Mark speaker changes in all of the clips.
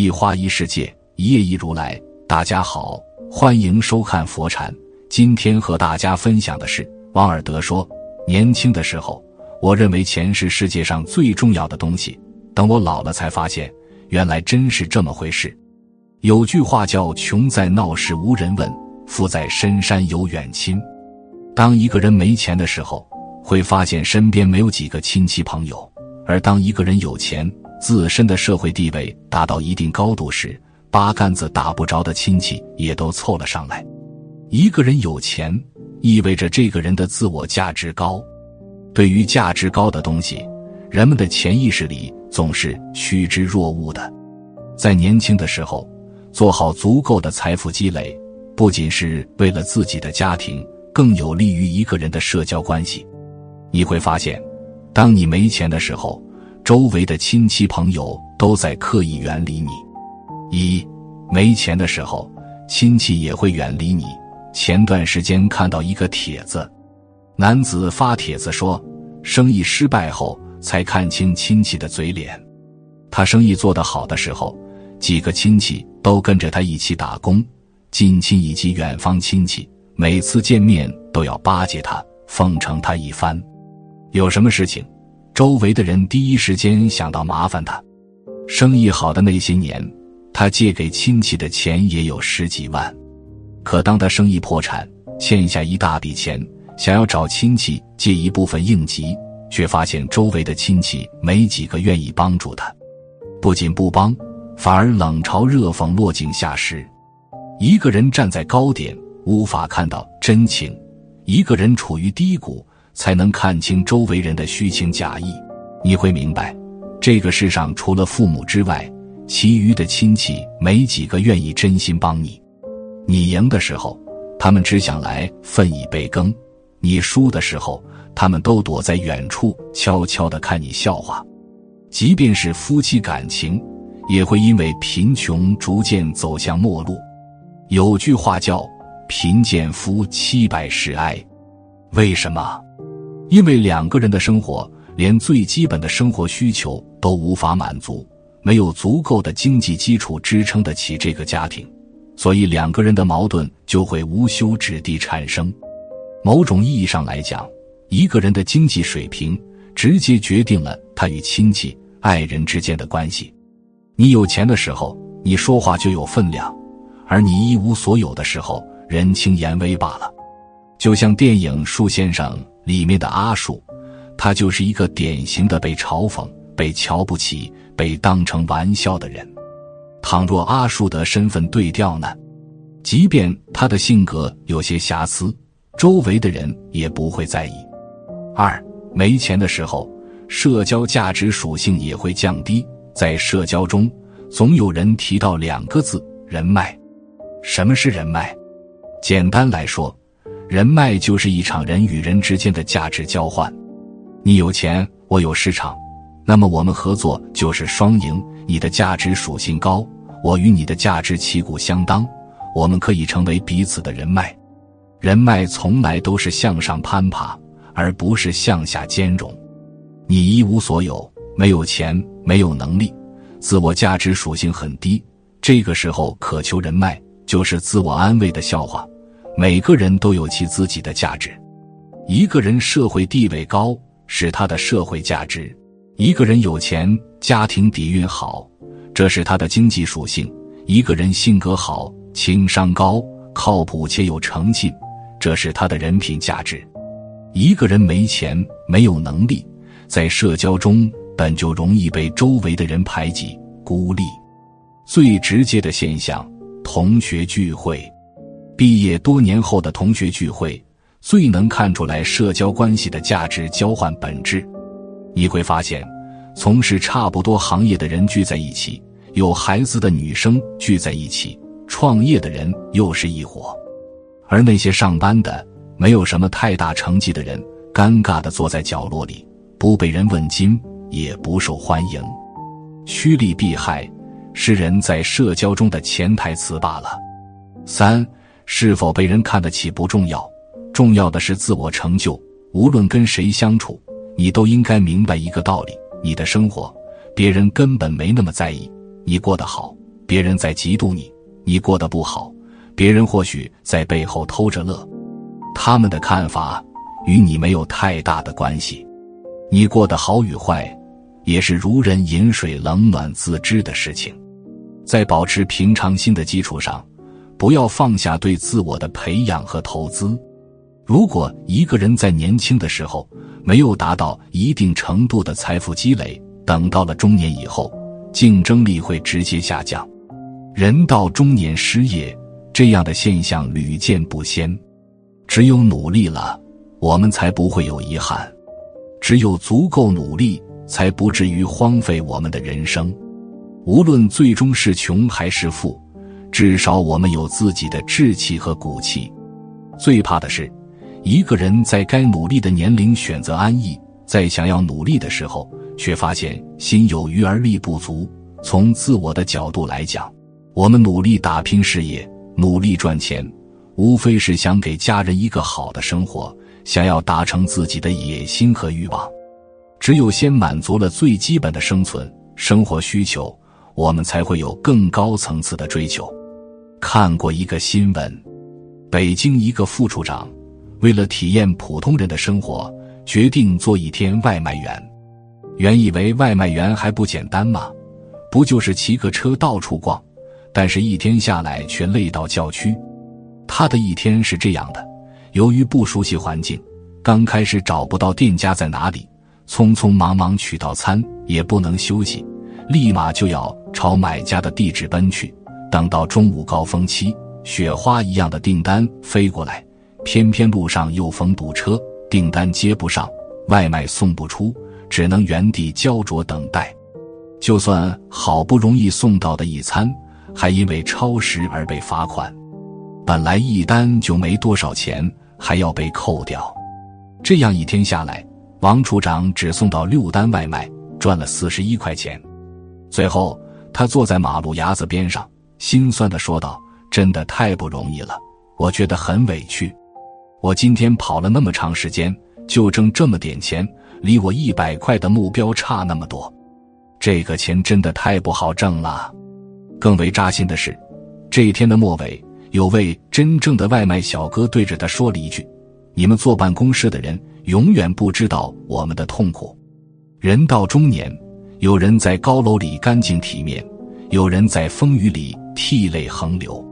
Speaker 1: 一花一世界，一叶一如来。大家好，欢迎收看佛禅。今天和大家分享的是，王尔德说：“年轻的时候，我认为钱是世界上最重要的东西。等我老了，才发现原来真是这么回事。”有句话叫“穷在闹市无人问，富在深山有远亲”。当一个人没钱的时候，会发现身边没有几个亲戚朋友；而当一个人有钱，自身的社会地位达到一定高度时，八竿子打不着的亲戚也都凑了上来。一个人有钱，意味着这个人的自我价值高。对于价值高的东西，人们的潜意识里总是趋之若鹜的。在年轻的时候，做好足够的财富积累，不仅是为了自己的家庭，更有利于一个人的社交关系。你会发现，当你没钱的时候。周围的亲戚朋友都在刻意远离你。一没钱的时候，亲戚也会远离你。前段时间看到一个帖子，男子发帖子说，生意失败后才看清亲戚的嘴脸。他生意做得好的时候，几个亲戚都跟着他一起打工，近亲以及远方亲戚每次见面都要巴结他，奉承他一番。有什么事情？周围的人第一时间想到麻烦他。生意好的那些年，他借给亲戚的钱也有十几万。可当他生意破产，欠下一大笔钱，想要找亲戚借一部分应急，却发现周围的亲戚没几个愿意帮助他。不仅不帮，反而冷嘲热讽、落井下石。一个人站在高点，无法看到真情；一个人处于低谷。才能看清周围人的虚情假意，你会明白，这个世上除了父母之外，其余的亲戚没几个愿意真心帮你。你赢的时候，他们只想来分一杯羹；你输的时候，他们都躲在远处悄悄地看你笑话。即便是夫妻感情，也会因为贫穷逐渐走向末路。有句话叫“贫贱夫妻百事哀”，为什么？因为两个人的生活连最基本的生活需求都无法满足，没有足够的经济基础支撑得起这个家庭，所以两个人的矛盾就会无休止地产生。某种意义上来讲，一个人的经济水平直接决定了他与亲戚、爱人之间的关系。你有钱的时候，你说话就有分量；而你一无所有的时候，人轻言微罢了。就像电影《树先生》。里面的阿树，他就是一个典型的被嘲讽、被瞧不起、被当成玩笑的人。倘若阿树的身份对调呢？即便他的性格有些瑕疵，周围的人也不会在意。二没钱的时候，社交价值属性也会降低。在社交中，总有人提到两个字：人脉。什么是人脉？简单来说。人脉就是一场人与人之间的价值交换，你有钱，我有市场，那么我们合作就是双赢。你的价值属性高，我与你的价值旗鼓相当，我们可以成为彼此的人脉。人脉从来都是向上攀爬，而不是向下兼容。你一无所有，没有钱，没有能力，自我价值属性很低，这个时候渴求人脉就是自我安慰的笑话。每个人都有其自己的价值。一个人社会地位高是他的社会价值；一个人有钱，家庭底蕴好，这是他的经济属性；一个人性格好，情商高，靠谱且有诚信，这是他的人品价值。一个人没钱，没有能力，在社交中本就容易被周围的人排挤、孤立。最直接的现象，同学聚会。毕业多年后的同学聚会，最能看出来社交关系的价值交换本质。你会发现，从事差不多行业的人聚在一起，有孩子的女生聚在一起，创业的人又是一伙，而那些上班的、没有什么太大成绩的人，尴尬的坐在角落里，不被人问津，也不受欢迎。趋利避害，是人在社交中的潜台词罢了。三。是否被人看得起不重要，重要的是自我成就。无论跟谁相处，你都应该明白一个道理：你的生活，别人根本没那么在意。你过得好，别人在嫉妒你，你过得不好，别人或许在背后偷着乐，他们的看法与你没有太大的关系。你过得好与坏，也是如人饮水，冷暖自知的事情。在保持平常心的基础上，不要放下对自我的培养和投资。如果一个人在年轻的时候没有达到一定程度的财富积累，等到了中年以后，竞争力会直接下降。人到中年失业，这样的现象屡见不鲜。只有努力了，我们才不会有遗憾；只有足够努力，才不至于荒废我们的人生。无论最终是穷还是富，至少我们有自己的志气和骨气。最怕的是。一个人在该努力的年龄选择安逸，在想要努力的时候，却发现心有余而力不足。从自我的角度来讲，我们努力打拼事业，努力赚钱，无非是想给家人一个好的生活，想要达成自己的野心和欲望。只有先满足了最基本的生存生活需求，我们才会有更高层次的追求。看过一个新闻，北京一个副处长。为了体验普通人的生活，决定做一天外卖员。原以为外卖员还不简单吗？不就是骑个车到处逛？但是，一天下来却累到叫屈。他的一天是这样的：由于不熟悉环境，刚开始找不到店家在哪里，匆匆忙忙取到餐，也不能休息，立马就要朝买家的地址奔去。等到中午高峰期，雪花一样的订单飞过来。偏偏路上又逢堵车，订单接不上，外卖送不出，只能原地焦灼等待。就算好不容易送到的一餐，还因为超时而被罚款。本来一单就没多少钱，还要被扣掉。这样一天下来，王处长只送到六单外卖，赚了四十一块钱。最后，他坐在马路牙子边上，心酸的说道：“真的太不容易了，我觉得很委屈。”我今天跑了那么长时间，就挣这么点钱，离我一百块的目标差那么多，这个钱真的太不好挣了。更为扎心的是，这一天的末尾，有位真正的外卖小哥对着他说了一句：“你们坐办公室的人永远不知道我们的痛苦。人到中年，有人在高楼里干净体面，有人在风雨里涕泪横流。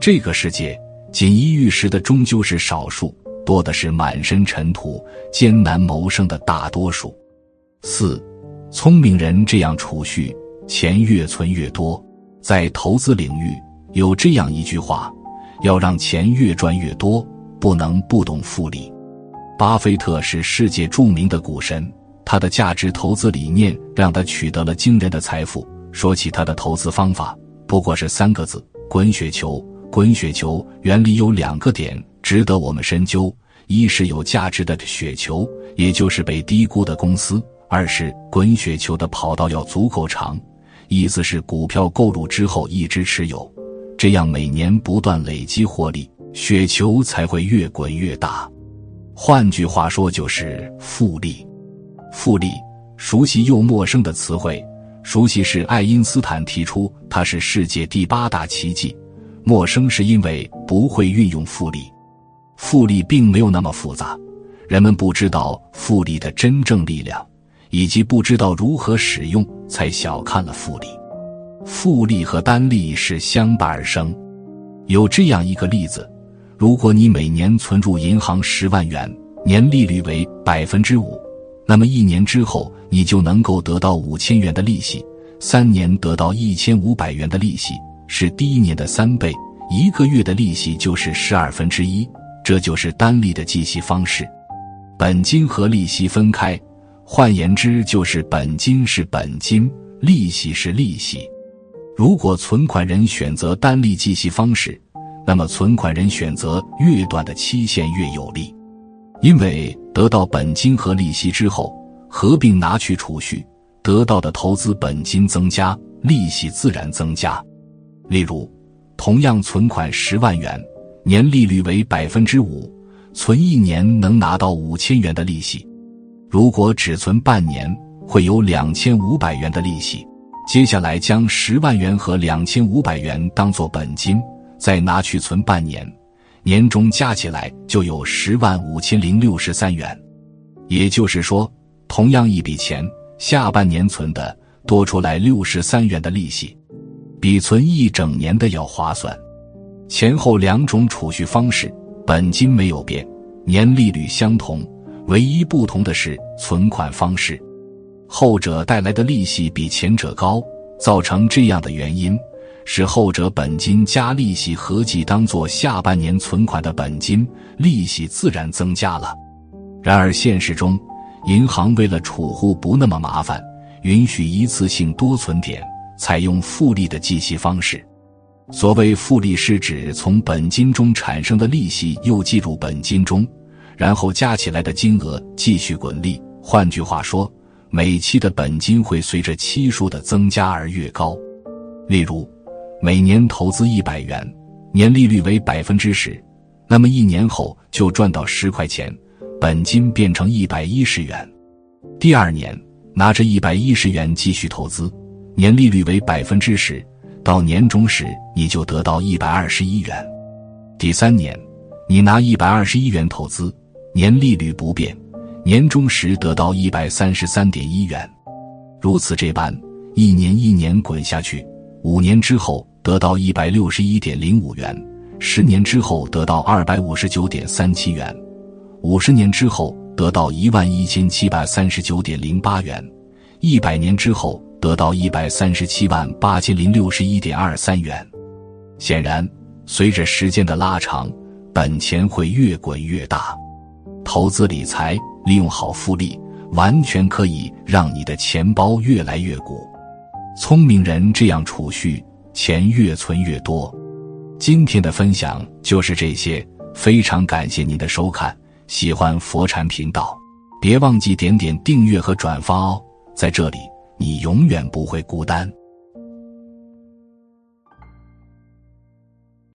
Speaker 1: 这个世界。”锦衣玉食的终究是少数，多的是满身尘土、艰难谋生的大多数。四，聪明人这样储蓄，钱越存越多。在投资领域，有这样一句话：要让钱越赚越多，不能不懂复利。巴菲特是世界著名的股神，他的价值投资理念让他取得了惊人的财富。说起他的投资方法，不过是三个字：滚雪球。滚雪球原理有两个点值得我们深究：一是有价值的雪球，也就是被低估的公司；二是滚雪球的跑道要足够长，意思是股票购入之后一直持有，这样每年不断累积获利，雪球才会越滚越大。换句话说，就是复利。复利，熟悉又陌生的词汇。熟悉是爱因斯坦提出，它是世界第八大奇迹。陌生是因为不会运用复利，复利并没有那么复杂，人们不知道复利的真正力量，以及不知道如何使用，才小看了复利。复利和单利是相伴而生。有这样一个例子：如果你每年存入银行十万元，年利率为百分之五，那么一年之后你就能够得到五千元的利息，三年得到一千五百元的利息。是第一年的三倍，一个月的利息就是十二分之一，这就是单利的计息方式。本金和利息分开，换言之就是本金是本金，利息是利息。如果存款人选择单利计息方式，那么存款人选择越短的期限越有利，因为得到本金和利息之后，合并拿去储蓄，得到的投资本金增加，利息自然增加。例如，同样存款十万元，年利率为百分之五，存一年能拿到五千元的利息；如果只存半年，会有两千五百元的利息。接下来将十万元和两千五百元当做本金，再拿去存半年，年终加起来就有十万五千零六十三元。也就是说，同样一笔钱，下半年存的多出来六十三元的利息，比存一整年的要划算。前后两种储蓄方式，本金没有变，年利率相同，唯一不同的是存款方式。后者带来的利息比前者高，造成这样的原因，是后者本金加利息合计当做下半年存款的本金，利息自然增加了。然而现实中，银行为了储户不那么麻烦，允许一次性多存点，采用复利的计息方式。所谓复利，是指从本金中产生的利息又计入本金中，然后加起来的金额继续滚利。换句话说。每期的本金会随着期数的增加而越高，例如，每年投资一百元，年利率为百分之十，那么一年后就赚到十块钱，本金变成一百一十元。第二年拿着一百一十元继续投资，年利率为百分之十，到年终时你就得到一百二十一元。第三年，你拿一百二十一元投资，年利率不变。年终时得到一百三十三点一元，如此这般，一年一年滚下去，五年之后得到一百六十一点零五元，十年之后得到二百五十九点三七元，五十年之后得到一万一千七百三十九点零八元，一百年之后得到一百三十七万八千零六十一点二三元。显然，随着时间的拉长，本钱会越滚越大。投资理财。利用好复利，完全可以让你的钱包越来越鼓。聪明人这样储蓄，钱越存越多。今天的分享就是这些，非常感谢您的收看。喜欢佛禅频道，别忘记点点订阅和转发哦。在这里，你永远不会孤单。